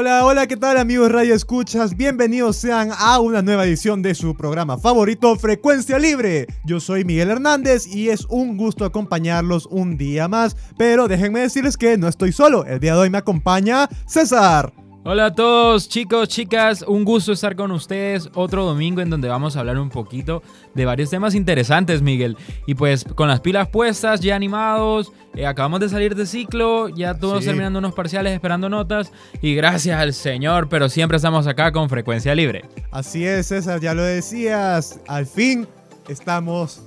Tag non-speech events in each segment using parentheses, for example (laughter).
Hola, hola, ¿qué tal amigos Radio Escuchas? Bienvenidos sean a una nueva edición de su programa favorito, Frecuencia Libre. Yo soy Miguel Hernández y es un gusto acompañarlos un día más, pero déjenme decirles que no estoy solo. El día de hoy me acompaña César. Hola a todos chicos, chicas, un gusto estar con ustedes otro domingo en donde vamos a hablar un poquito de varios temas interesantes, Miguel. Y pues con las pilas puestas, ya animados, eh, acabamos de salir de ciclo, ya todos Sí. terminando unos parciales, esperando notas y gracias al Señor, pero siempre estamos acá con frecuencia libre. Así es, César, ya lo decías. Al fin estamos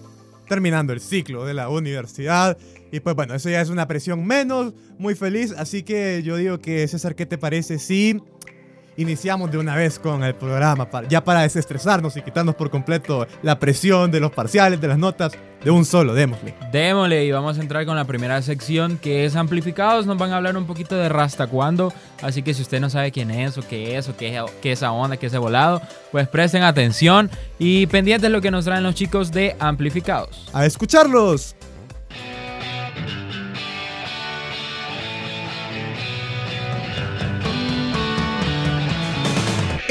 terminando el ciclo de la universidad. Y pues bueno, eso ya es una presión menos, muy feliz. Así que yo digo que, César, ¿qué te parece si iniciamos de una vez con el programa? ya para desestresarnos y quitarnos por completo la presión de los parciales, de las notas, de un solo, démosle. Démosle y vamos a entrar con la primera sección que es amplificados. Nos van a hablar un poquito de Rasta cuando. Así que si usted no sabe quién es o qué es o qué es, qué es esa onda, qué es ese volado, pues presten atención y pendientes lo que nos traen los chicos de amplificados. A escucharlos.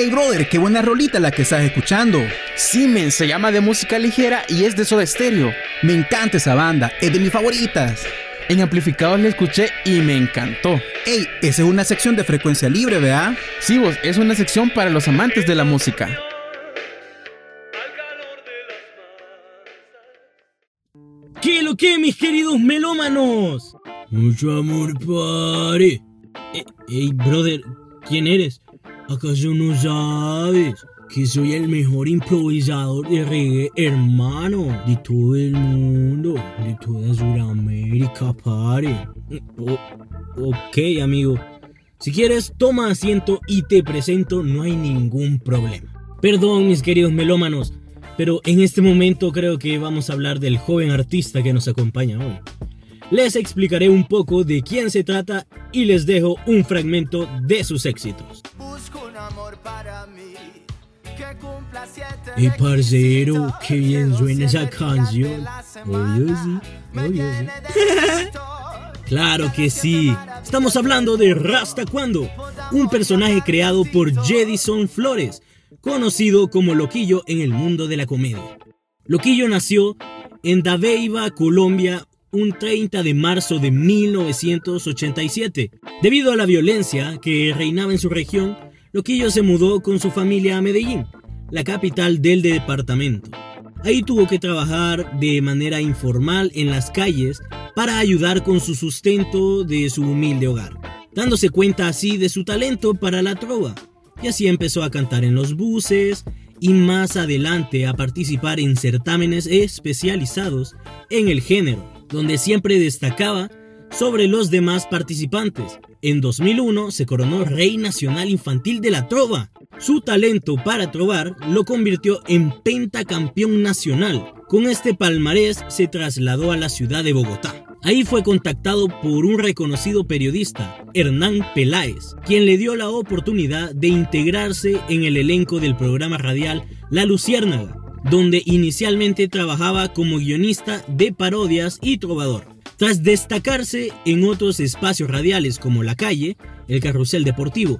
Hey brother, qué buena rolita la que estás escuchando. Sí, men, se llama de música ligera y es de Soda Stereo. Me encanta esa banda, es de mis favoritas. En amplificados la escuché y me encantó. Hey, esa es una sección de frecuencia libre, ¿verdad? Sí, vos, es una sección para los amantes de la música. ¿Qué lo que, mis queridos melómanos? Mucho amor, pare. Eh, Ey, brother, ¿quién eres? ¿Acaso no sabes que soy el mejor improvisador de reggae, hermano? De todo el mundo, de toda Sudamérica, pare. Ok, amigo. Si quieres, toma asiento y te presento, no hay ningún problema. Perdón, mis queridos melómanos, pero en este momento creo que vamos a hablar del joven artista que nos acompaña hoy. Les explicaré un poco de quién se trata y les dejo un fragmento de sus éxitos. Y parcero, qué bien suena esa canción. Obvio sí, obvio sí. (laughs) Claro que sí. Estamos hablando de Rasta Cuando, un personaje creado por Jedison Flores, conocido como Loquillo en el mundo de la comedia. Loquillo nació en Dabeiba, Colombia, un 30 de marzo de 1987. Debido a la violencia que reinaba en su región, Loquillo se mudó con su familia a Medellín, la capital del departamento. Ahí tuvo que trabajar de manera informal en las calles para ayudar con su sustento de su humilde hogar, dándose cuenta así de su talento para la trova. Y así empezó a cantar en los buses y más adelante a participar en certámenes especializados en el género, donde siempre destacaba sobre los demás participantes. En 2001 se coronó Rey Nacional Infantil de la Trova. Su talento para trovar lo convirtió en pentacampeón nacional. Con este palmarés se trasladó a la ciudad de Bogotá. Ahí fue contactado por un reconocido periodista, Hernán Peláez, quien le dio la oportunidad de integrarse en el elenco del programa radial La Luciérnaga, donde inicialmente trabajaba como guionista de parodias y trovador. Tras destacarse en otros espacios radiales como La Calle, El Carrusel Deportivo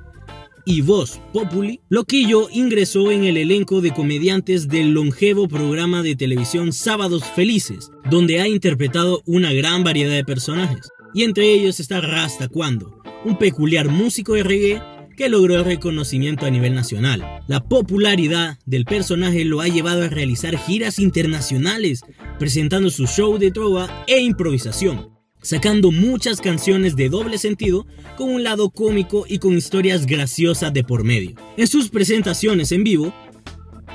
y Voz Populi, Loquillo ingresó en el elenco de comediantes del longevo programa de televisión Sábados Felices, donde ha interpretado una gran variedad de personajes. Y entre ellos está Rasta Cuando, un peculiar músico de reggae que logró reconocimiento a nivel nacional. La popularidad del personaje lo ha llevado a realizar giras internacionales, presentando su show de trova e improvisación, sacando muchas canciones de doble sentido con un lado cómico y con historias graciosas de por medio. En sus presentaciones en vivo,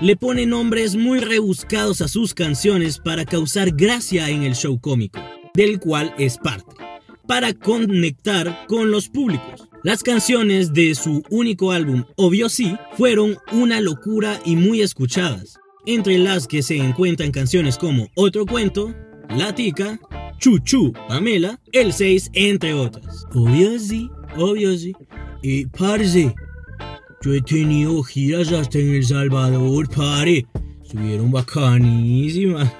le pone nombres muy rebuscados a sus canciones para causar gracia en el show cómico, del cual es parte, para conectar con los públicos. Las canciones de su único álbum, Obvio Sí, fueron una locura y muy escuchadas. entre las que se encuentran canciones como Otro Cuento, La Tica, Chuchu, Pamela, El 6, entre otras. Obvio sí, obvio sí. Y parce, yo he tenido giras hasta en El Salvador, pare. Estuvieron bacanísimas.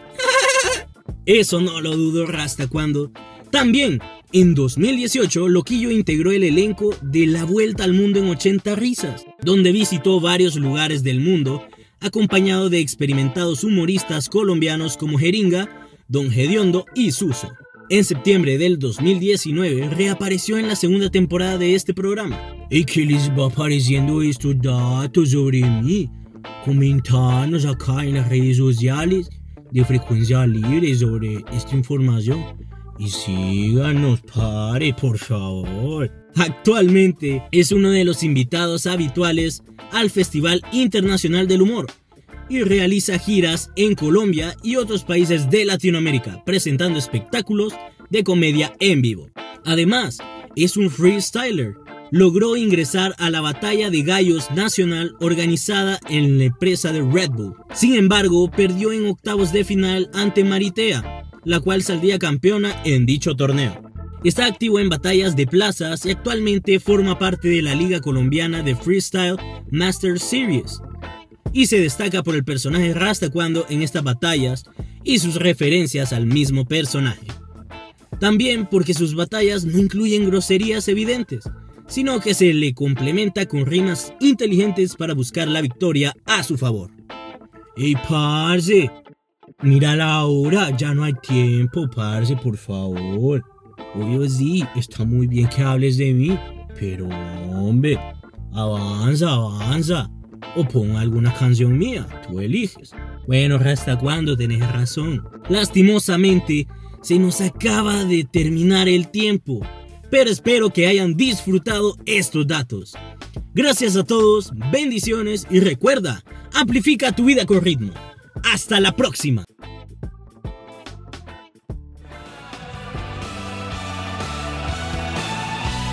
(laughs) Eso no lo dudo hasta cuando. También, en 2018, Loquillo integró el elenco de La Vuelta al Mundo en 80 Risas, donde visitó varios lugares del mundo, acompañado de experimentados humoristas colombianos como Jeringa, Don Gediondo y Suso. En septiembre del 2019 reapareció en la segunda temporada de este programa. ¿Y qué les va apareciendo estos datos sobre mí? Comentanos acá en las redes sociales de frecuencia libre sobre esta información. Y síganos, pare, por favor. Actualmente es uno de los invitados habituales al Festival Internacional del Humor y realiza giras en Colombia y otros países de Latinoamérica, presentando espectáculos de comedia en vivo. Además, es un freestyler. Logró ingresar a la Batalla de Gallos Nacional organizada en la empresa de Red Bull. Sin embargo, perdió en octavos de final ante Maritea, la cual saldría campeona en dicho torneo. Está activo en batallas de plazas y actualmente forma parte de la Liga Colombiana de Freestyle Master Series, y se destaca por el personaje Rasta cuando en estas batallas y sus referencias al mismo personaje. También porque sus batallas no incluyen groserías evidentes, sino que se le complementa con rimas inteligentes para buscar la victoria a su favor. ¡Ey, parce! Mira la hora, ya no hay tiempo, parce, por favor. Obvio sí, está muy bien que hables de mí, pero hombre, avanza, avanza o pon alguna canción mía, tú eliges. Bueno, ¿hasta cuándo tenés razón? Lastimosamente, se nos acaba de terminar el tiempo, pero espero que hayan disfrutado estos datos. Gracias a todos, bendiciones y recuerda, amplifica tu vida con ritmo. Hasta la próxima.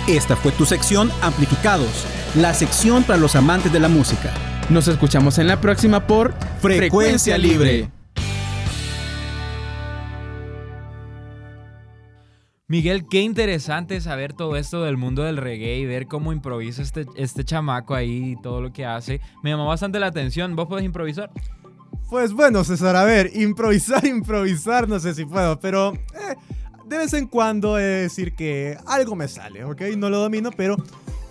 Esta fue tu sección Amplificados, la sección para los amantes de la música. Nos escuchamos en la próxima por Frecuencia Libre. Miguel, qué interesante saber todo esto del mundo del reggae y ver cómo improvisa este, este chamaco ahí y todo lo que hace. Me llamó bastante la atención. ¿Vos podés improvisar? Pues bueno, César, a ver, improvisar, (laughs) improvisar, no sé si puedo, pero eh, de vez en cuando he de decir que algo me sale, ¿ok? No lo domino, pero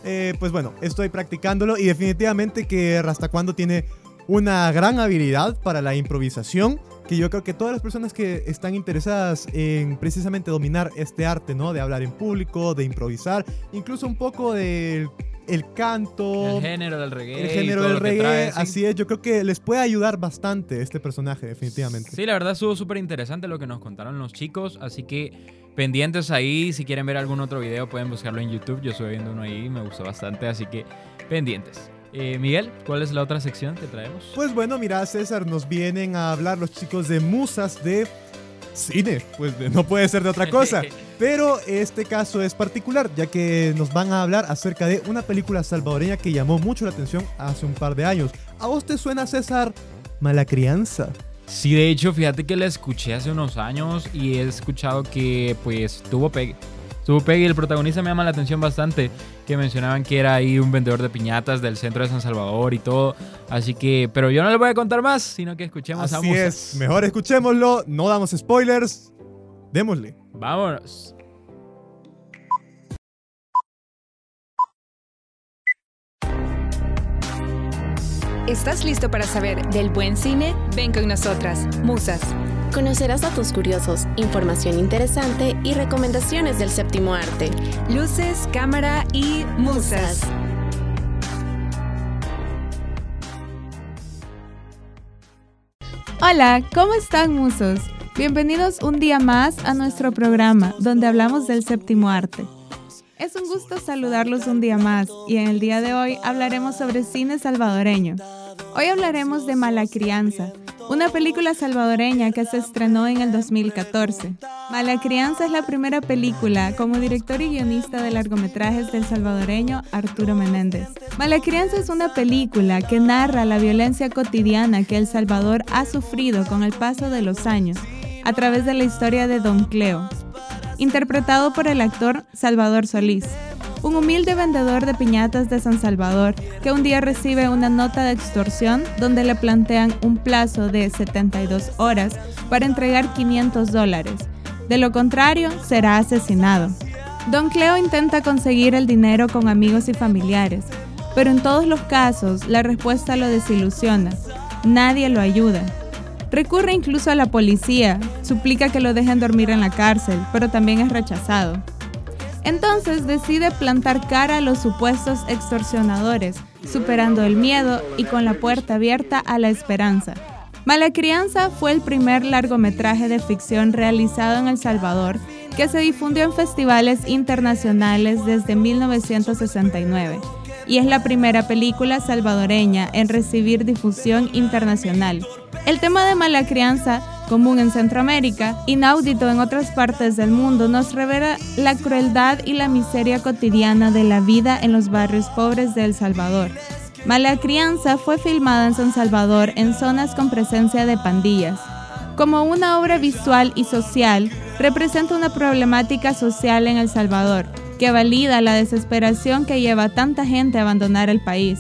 eh, pues bueno, estoy practicándolo y definitivamente que Rastacuando tiene una gran habilidad para la improvisación que yo creo que todas las personas que están interesadas en precisamente dominar este arte, ¿no? De hablar en público, de improvisar, incluso un poco del el canto. El género del reggae. El género del reggae. Así es, yo creo que les puede ayudar bastante este personaje, definitivamente. Sí, la verdad estuvo súper interesante lo que nos contaron los chicos, así que pendientes ahí. Si quieren ver algún otro video, pueden buscarlo en YouTube. Yo estoy viendo uno ahí, me gustó bastante, así que pendientes. Eh, Miguel, ¿cuál es la otra sección que traemos? Pues bueno, mira, César, nos vienen a hablar los chicos de Musas de cine. Pues no puede ser de otra cosa. (laughs) Pero este caso es particular, ya que nos van a hablar acerca de una película salvadoreña que llamó mucho la atención hace un par de años. ¿A vos te suena, César, Mala Crianza? Sí, de hecho, fíjate que la escuché hace unos años y he escuchado que pues tuvo pegue. Tuvo pegue y el protagonista me llama la atención bastante, que mencionaban que era ahí un vendedor de piñatas del centro de San Salvador y todo. Así que, pero yo no les voy a contar más, sino que escuchemos Así a es, mejor escuchémoslo, no damos spoilers, démosle. Vámonos. ¿Estás listo para saber del buen cine? Ven con nosotras, Musas. Conocerás datos curiosos, información interesante y recomendaciones del séptimo arte. Luces, cámara y musas. Hola, ¿cómo están musos? Bienvenidos un día más a nuestro programa donde hablamos del séptimo arte. Es un gusto saludarlos un día más y en el día de hoy hablaremos sobre cine salvadoreño. Hoy hablaremos de Mala Crianza, una película salvadoreña que se estrenó en el 2014, Mala Crianza es la primera película como director y guionista de largometrajes del salvadoreño Arturo Menéndez. Mala Crianza es una película que narra la violencia cotidiana que El Salvador ha sufrido con el paso de los años a través de la historia de Don Cleo, interpretado por el actor Salvador Solís, un humilde vendedor de piñatas de San Salvador que un día recibe una nota de extorsión donde le plantean un plazo de 72 horas para entregar 500 dólares de lo contrario, será asesinado. Don Cleo intenta conseguir el dinero con amigos y familiares, pero en todos los casos la respuesta lo desilusiona. Nadie lo ayuda. Recurre incluso a la policía, suplica que lo dejen dormir en la cárcel, pero también es rechazado. Entonces decide plantar cara a los supuestos extorsionadores, superando el miedo y con la puerta abierta a la esperanza. Mala Crianza fue el primer largometraje de ficción realizado en El Salvador que se difundió en festivales internacionales desde 1969 y es la primera película salvadoreña en recibir difusión internacional. El tema de mala crianza, común en Centroamérica, inaudito en otras partes del mundo, nos revela la crueldad y la miseria cotidiana de la vida en los barrios pobres de El Salvador. Mala Crianza fue filmada en San Salvador en zonas con presencia de pandillas. Como una obra visual y social, representa una problemática social en El Salvador, que valida la desesperación que lleva a tanta gente a abandonar el país.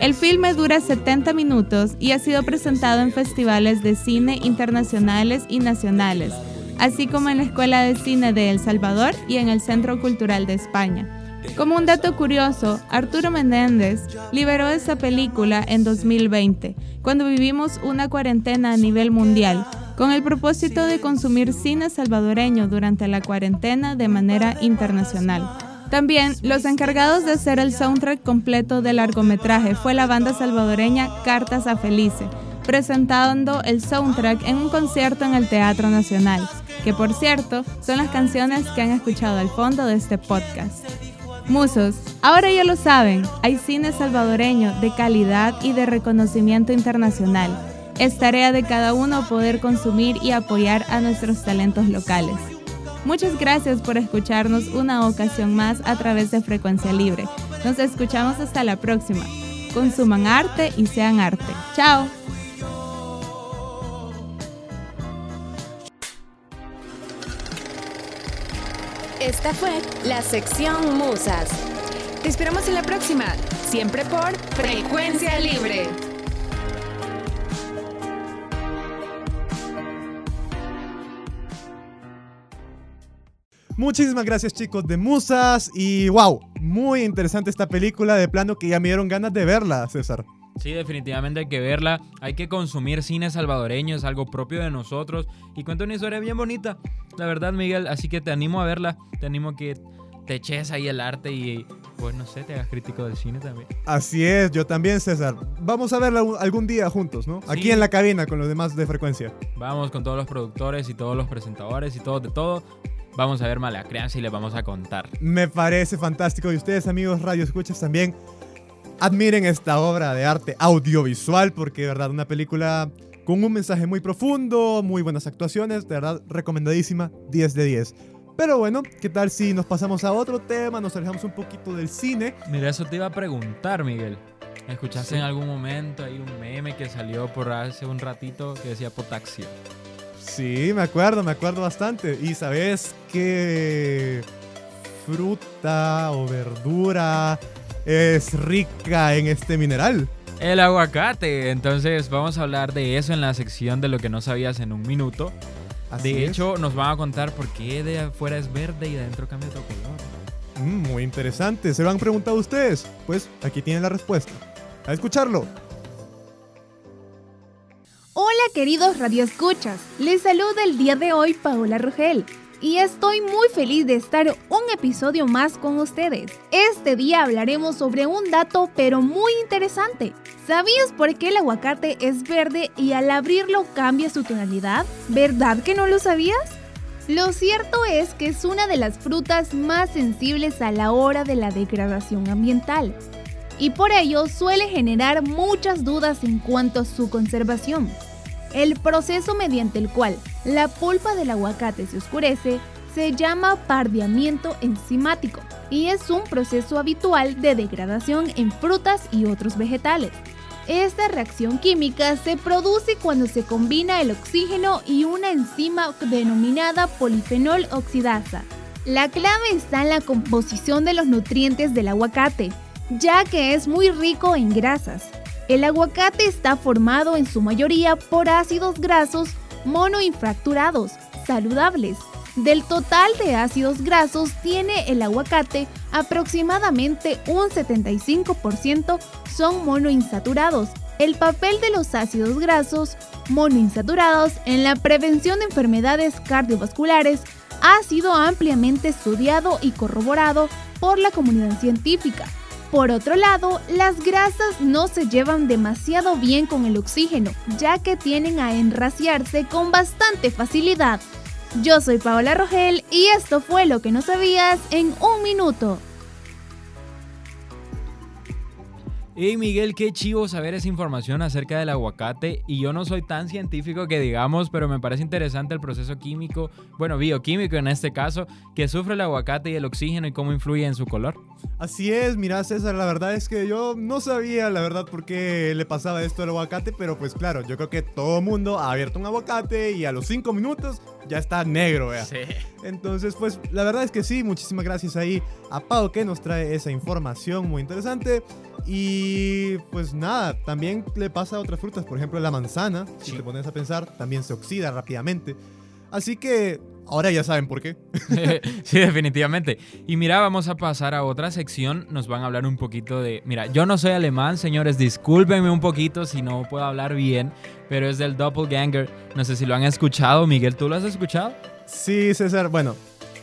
El filme dura 70 minutos y ha sido presentado en festivales de cine internacionales y nacionales, así como en la Escuela de Cine de El Salvador y en el Centro Cultural de España. Como un dato curioso, Arturo Menéndez liberó esa película en 2020, cuando vivimos una cuarentena a nivel mundial, con el propósito de consumir cine salvadoreño durante la cuarentena de manera internacional. También los encargados de hacer el soundtrack completo del largometraje fue la banda salvadoreña Cartas a Felice, presentando el soundtrack en un concierto en el Teatro Nacional, que por cierto son las canciones que han escuchado al fondo de este podcast. Musos, ahora ya lo saben, hay cine salvadoreño de calidad y de reconocimiento internacional. Es tarea de cada uno poder consumir y apoyar a nuestros talentos locales. Muchas gracias por escucharnos una ocasión más a través de Frecuencia Libre. Nos escuchamos hasta la próxima. Consuman arte y sean arte. Chao. Esta fue la sección Musas. Te esperamos en la próxima, siempre por Frecuencia Libre. Muchísimas gracias chicos de Musas y wow, muy interesante esta película de plano que ya me dieron ganas de verla, César. Sí, definitivamente hay que verla. Hay que consumir cine salvadoreño, es algo propio de nosotros y cuenta una historia bien bonita, la verdad, Miguel. Así que te animo a verla, te animo a que te eches ahí el arte y, pues no sé, te hagas crítico del cine también. Así es, yo también, César. Vamos a verla algún día juntos, ¿no? Aquí en la cabina con los demás de frecuencia. Vamos con todos los productores y todos los presentadores y todos de todo. Vamos a ver Mala Crianza y les vamos a contar. Me parece fantástico. Y ustedes, amigos Radio Escuchas, también admiren esta obra de arte audiovisual porque de verdad una película con un mensaje muy profundo, muy buenas actuaciones, de verdad recomendadísima, 10 de 10. Pero bueno, ¿qué tal si nos pasamos a otro tema, nos alejamos un poquito del cine? Mira, eso te iba a preguntar, Miguel. ¿Escuchaste en algún momento ahí un meme que salió por hace un ratito que decía potaxio? Sí, me acuerdo, me acuerdo bastante. Y sabes qué fruta o verdura es rica en este mineral. El aguacate. Entonces vamos a hablar de eso en la sección de lo que no sabías en un minuto. de hecho, nos van a contar por qué de afuera es verde y de adentro cambia otro color. Mm, muy interesante. ¿Se lo han preguntado ustedes? Pues aquí tienen la respuesta. A escucharlo. Hola queridos radioescuchas, les saluda el día de hoy Paola Rogel y estoy muy feliz de estar un episodio más con ustedes. Este día hablaremos sobre un dato pero muy interesante. ¿Sabías por qué el aguacate es verde y al abrirlo cambia su tonalidad? ¿Verdad que no lo sabías? Lo cierto es que es una de las frutas más sensibles a la hora de la degradación ambiental y por ello suele generar muchas dudas en cuanto a su conservación. El proceso mediante el cual la pulpa del aguacate se oscurece se llama pardeamiento enzimático y es un proceso habitual de degradación en frutas y otros vegetales. Esta reacción química se produce cuando se combina el oxígeno y una enzima denominada polifenol oxidasa. La clave está en la composición de los nutrientes del aguacate, ya que es muy rico en grasas. El aguacate está formado en su mayoría por ácidos grasos monoinfracturados, saludables. Del total de ácidos grasos tiene el aguacate aproximadamente un 75% son monoinsaturados. El papel de los ácidos grasos monoinsaturados en la prevención de enfermedades cardiovasculares ha sido ampliamente estudiado y corroborado por la comunidad científica. Por otro lado, las grasas no se llevan demasiado bien con el oxígeno, ya que tienen a enraciarse con bastante facilidad. Yo soy Paola Rogel y esto fue lo que no sabías en un minuto. Hey Miguel, qué chivo saber esa información acerca del aguacate y yo no soy tan científico que digamos, pero me parece interesante el proceso químico, bueno, bioquímico en este caso, que sufre el aguacate y el oxígeno y cómo influye en su color. Así es, mira César, la verdad es que yo no sabía la verdad por qué le pasaba esto al aguacate, pero pues claro, yo creo que todo mundo ha abierto un aguacate y a los 5 minutos ya está negro, vea. Sí. Entonces, pues la verdad es que sí, muchísimas gracias ahí a Pau que nos trae esa información muy interesante. Y pues nada, también le pasa a otras frutas, por ejemplo la manzana, si te pones a pensar, también se oxida rápidamente. Así que ahora ya saben por qué. (laughs) sí, definitivamente. Y mira, vamos a pasar a otra sección. Nos van a hablar un poquito de... Mira, yo no soy alemán, señores, discúlpenme un poquito si no puedo hablar bien, pero es del doppelganger. No sé si lo han escuchado. Miguel, ¿tú lo has escuchado? Sí, César. Bueno,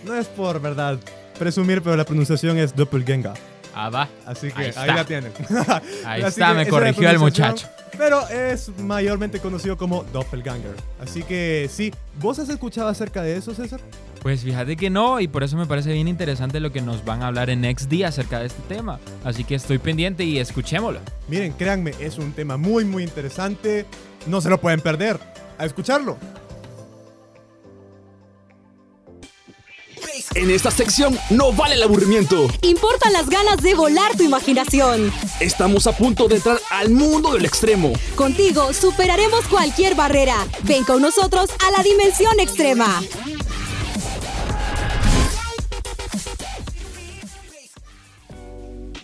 no es por verdad presumir, pero la pronunciación es doppelganger. Ah, va. Así que ahí, la tienen. ahí (laughs) está, me corrigió el muchacho. Pero es mayormente conocido como Doppelganger. Así que sí, ¿vos has escuchado acerca de eso, César? Pues fíjate que no, y por eso me parece bien interesante lo que nos van a hablar en Next Día acerca de este tema. Así que estoy pendiente y escuchémoslo. Miren, créanme, es un tema muy, muy interesante. No se lo pueden perder. A escucharlo. En esta sección no vale el aburrimiento. Importan las ganas de volar tu imaginación. Estamos a punto de entrar al mundo del extremo. Contigo superaremos cualquier barrera. Ven con nosotros a la dimensión extrema.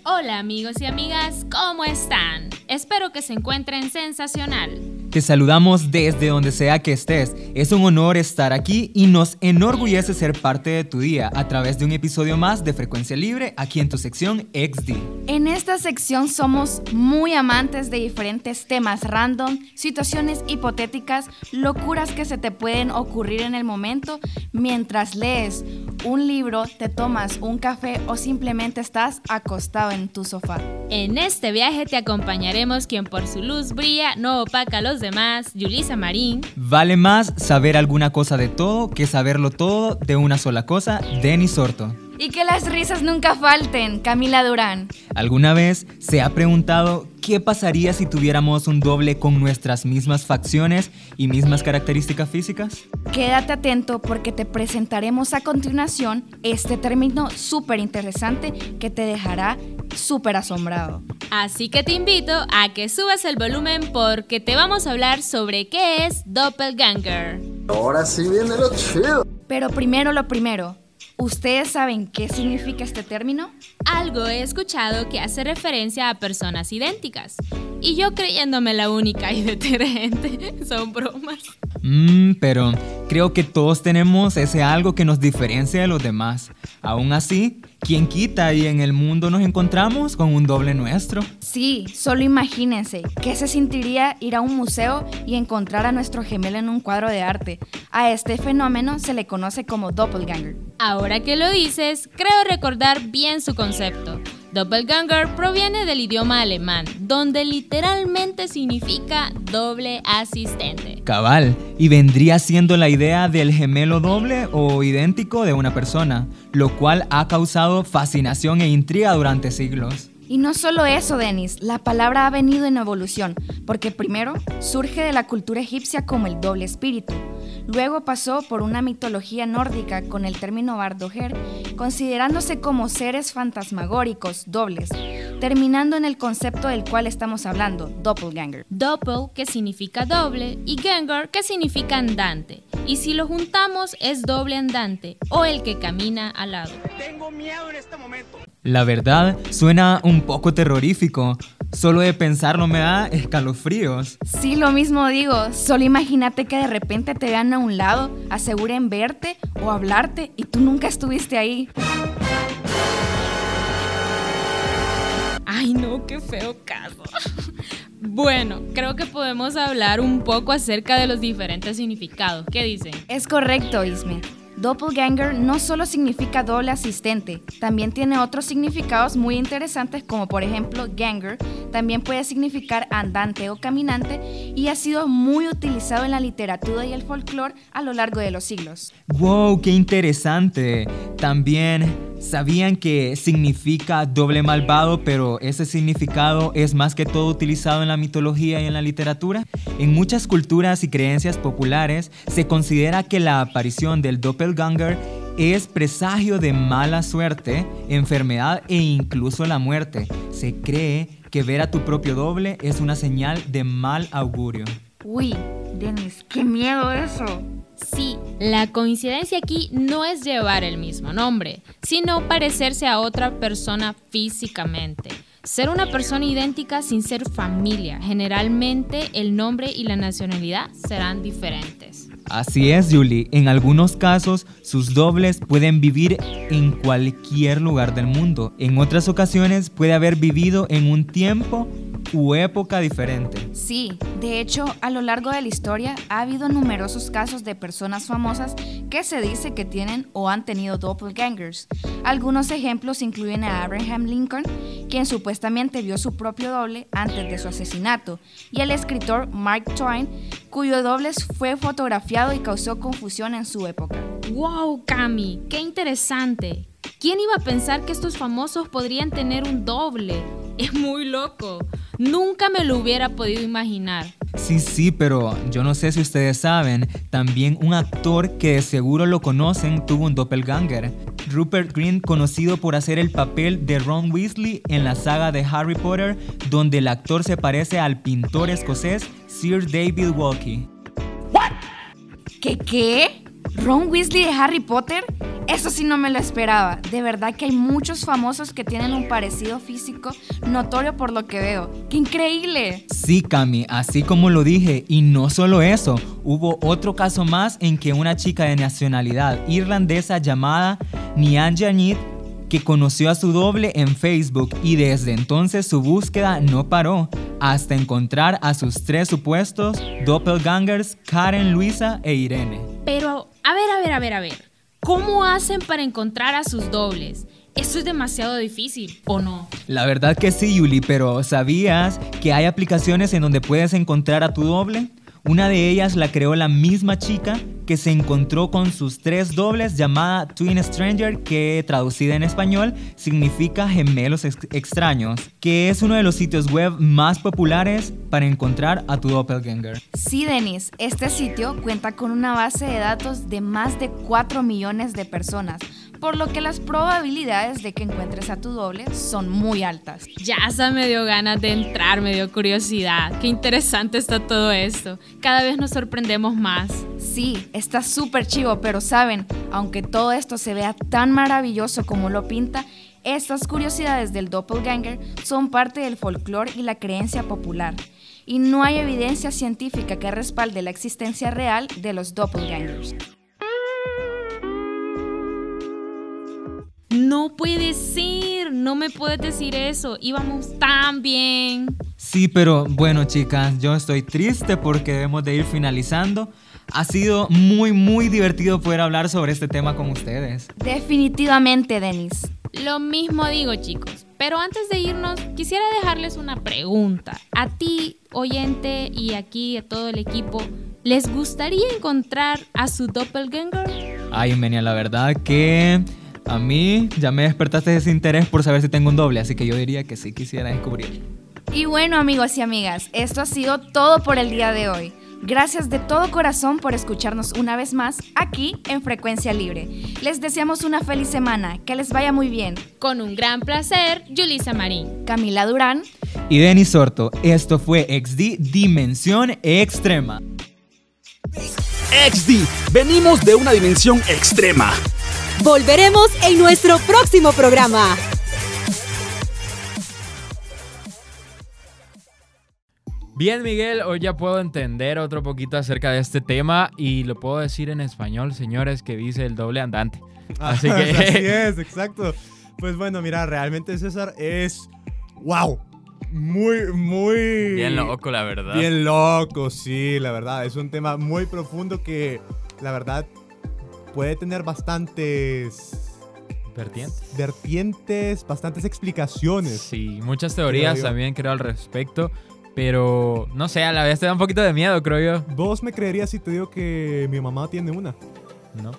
Hola amigos y amigas, ¿cómo están? Espero que se encuentren sensacional. Te saludamos desde donde sea que estés. Es un honor estar aquí y nos enorgullece ser parte de tu día a través de un episodio más de Frecuencia Libre aquí en tu sección XD. En esta sección somos muy amantes de diferentes temas random, situaciones hipotéticas, locuras que se te pueden ocurrir en el momento mientras lees un libro, te tomas un café o simplemente estás acostado en tu sofá. En este viaje te acompañaremos quien por su luz brilla, no opaca los demás, Yulisa Marín. Vale más saber alguna cosa de todo que saberlo todo de una sola cosa, Denis Sorto. Y que las risas nunca falten, Camila Durán. ¿Alguna vez se ha preguntado qué pasaría si tuviéramos un doble con nuestras mismas facciones y mismas características físicas? Quédate atento porque te presentaremos a continuación este término súper interesante que te dejará súper asombrado. Así que te invito a que subas el volumen porque te vamos a hablar sobre qué es doppelganger. Ahora sí viene lo chido. Pero primero lo primero. ¿Ustedes saben qué significa este término? Algo he escuchado que hace referencia a personas idénticas. Y yo creyéndome la única y (laughs) detergente, son bromas. Mmm, pero creo que todos tenemos ese algo que nos diferencia de los demás. Aún así, ¿quién quita y en el mundo nos encontramos con un doble nuestro? Sí, solo imagínense qué se sentiría ir a un museo y encontrar a nuestro gemelo en un cuadro de arte. A este fenómeno se le conoce como doppelganger. Ahora que lo dices, creo recordar bien su concepto. Doppelganger proviene del idioma alemán, donde literalmente significa doble asistente. Cabal, y vendría siendo la idea del gemelo doble o idéntico de una persona, lo cual ha causado fascinación e intriga durante siglos. Y no solo eso, Denis, la palabra ha venido en evolución, porque primero surge de la cultura egipcia como el doble espíritu, luego pasó por una mitología nórdica con el término bardoger, considerándose como seres fantasmagóricos dobles, terminando en el concepto del cual estamos hablando, doppelganger. Doppel, que significa doble, y ganger, que significa andante. Y si lo juntamos es doble andante, o el que camina al lado. Tengo miedo en este momento. La verdad, suena un poco terrorífico. Solo de pensarlo me da escalofríos. Sí, lo mismo digo. Solo imagínate que de repente te vean a un lado, aseguren verte o hablarte y tú nunca estuviste ahí. Ay, no, qué feo caso. (laughs) Bueno, creo que podemos hablar un poco acerca de los diferentes significados. ¿Qué dicen? Es correcto, Isme. Doppelganger no solo significa doble asistente, también tiene otros significados muy interesantes como por ejemplo ganger, también puede significar andante o caminante y ha sido muy utilizado en la literatura y el folclore a lo largo de los siglos. ¡Wow! ¡Qué interesante! También ¿Sabían que significa doble malvado, pero ese significado es más que todo utilizado en la mitología y en la literatura? En muchas culturas y creencias populares se considera que la aparición del doppelganger es presagio de mala suerte, enfermedad e incluso la muerte. Se cree que ver a tu propio doble es una señal de mal augurio. Uy, Dennis, qué miedo eso. Sí, la coincidencia aquí no es llevar el mismo nombre, sino parecerse a otra persona físicamente. Ser una persona idéntica sin ser familia. Generalmente el nombre y la nacionalidad serán diferentes. Así es, Julie. En algunos casos, sus dobles pueden vivir en cualquier lugar del mundo. En otras ocasiones puede haber vivido en un tiempo u época diferente. Sí, de hecho, a lo largo de la historia ha habido numerosos casos de personas famosas que se dice que tienen o han tenido doppelgangers. Algunos ejemplos incluyen a Abraham Lincoln, quien supuestamente vio su propio doble antes de su asesinato, y al escritor Mark Twain, cuyo doble fue fotografiado y causó confusión en su época. ¡Wow, Cami! ¡Qué interesante! ¿Quién iba a pensar que estos famosos podrían tener un doble? (laughs) Es muy loco. Nunca me lo hubiera podido imaginar. Sí, sí, pero yo no sé si ustedes saben, también un actor que de seguro lo conocen tuvo un doppelganger. Rupert Green, conocido por hacer el papel de Ron Weasley en la saga de Harry Potter, donde el actor se parece al pintor escocés Sir David Walkie. ¿Qué qué? ¿Ron Weasley de Harry Potter? Eso sí no me lo esperaba. De verdad que hay muchos famosos que tienen un parecido físico notorio por lo que veo. ¡Qué increíble! Sí, Cami, así como lo dije. Y no solo eso, hubo otro caso más en que una chica de nacionalidad irlandesa llamada Nian Janit que conoció a su doble en Facebook y desde entonces su búsqueda no paró hasta encontrar a sus tres supuestos doppelgangers Karen, Luisa e Irene. Pero, a ver, a ver, a ver, a ver. ¿Cómo hacen para encontrar a sus dobles? Eso es demasiado difícil, ¿o no? La verdad que sí, Yuli, pero ¿sabías que hay aplicaciones en donde puedes encontrar a tu doble? Una de ellas la creó la misma chica que se encontró con sus tres dobles llamada Twin Stranger, que traducida en español significa gemelos extraños, que es uno de los sitios web más populares para encontrar a tu doppelganger. Sí, Denis, este sitio cuenta con una base de datos de más de 4 millones de personas por lo que las probabilidades de que encuentres a tu doble son muy altas. Ya se me dio ganas de entrar, me dio curiosidad. Qué interesante está todo esto. Cada vez nos sorprendemos más. Sí, está súper chivo, pero saben, aunque todo esto se vea tan maravilloso como lo pinta, estas curiosidades del doppelganger son parte del folclore y la creencia popular y no hay evidencia científica que respalde la existencia real de los doppelgangers. No puede ser, no me puedes decir eso, íbamos tan bien. Sí, pero bueno chicas, yo estoy triste porque debemos de ir finalizando. Ha sido muy, muy divertido poder hablar sobre este tema con ustedes. Definitivamente, Denis. Lo mismo digo, chicos. Pero antes de irnos, quisiera dejarles una pregunta. A ti, oyente, y aquí a todo el equipo, ¿les gustaría encontrar a su doppelganger? Ay, Menia, la verdad que A mí ya me despertaste ese interés por saber si tengo un doble, así que yo diría que sí quisiera descubrir. Y bueno amigos y amigas, esto ha sido todo por el día de hoy. Gracias de todo corazón por escucharnos una vez más aquí en Frecuencia Libre. Les deseamos una feliz semana, que les vaya muy bien. Con un gran placer, Yulisa Marín, Camila Durán y Denis Sorto. Esto fue XD Dimensión Extrema. XD, venimos de una dimensión extrema. Volveremos en nuestro próximo programa. Bien, Miguel, hoy ya puedo entender otro poquito acerca de este tema y lo puedo decir en español, señores, que dice el doble andante. Así que... (laughs) Así (laughs) es, exacto. Pues bueno, mira, realmente César es... ¡Wow! Muy, muy... Bien loco, la verdad. Bien loco, sí, la verdad. Es un tema muy profundo que, la verdad, puede tener bastantes... Vertientes. Vertientes, bastantes explicaciones. Sí, muchas teorías también creo al respecto. Pero no sé, a la vez te da un poquito de miedo, creo yo. ¿Vos me creerías si te digo que mi mamá tiene una? No.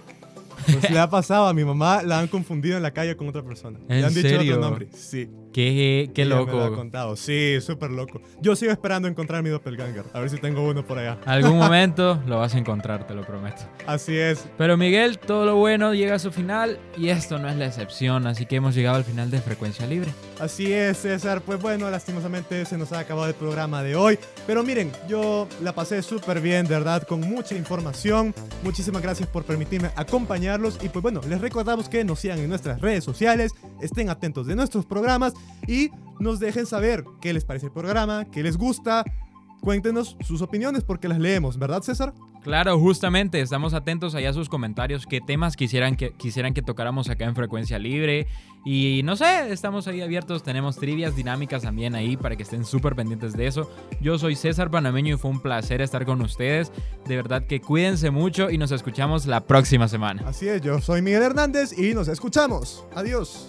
Pues le ha pasado a mi mamá, la han confundido en la calle con otra persona. ¿En le han serio? dicho otro nombre. Sí. Qué, qué loco. Me lo ha contado. Sí, súper loco. Yo sigo esperando encontrar mi doppelganger. A ver si tengo uno por allá. Algún (laughs) momento lo vas a encontrar, te lo prometo. Así es. Pero Miguel, todo lo bueno llega a su final y esto no es la excepción, así que hemos llegado al final de Frecuencia Libre. Así es, César. Pues bueno, lastimosamente se nos ha acabado el programa de hoy. Pero miren, yo la pasé súper bien, de verdad, con mucha información. Muchísimas gracias por permitirme acompañarlos. Y pues bueno, les recordamos que nos sigan en nuestras redes sociales, estén atentos de nuestros programas y nos dejen saber qué les parece el programa, qué les gusta. Cuéntenos sus opiniones porque las leemos, ¿verdad, César? Claro, justamente, estamos atentos allá a sus comentarios, qué temas quisieran que, quisieran que tocáramos acá en Frecuencia Libre. Y no sé, estamos ahí abiertos, tenemos trivias dinámicas también ahí para que estén súper pendientes de eso. Yo soy César Panameño y fue un placer estar con ustedes. De verdad que cuídense mucho y nos escuchamos la próxima semana. Así es, yo soy Miguel Hernández y nos escuchamos. Adiós.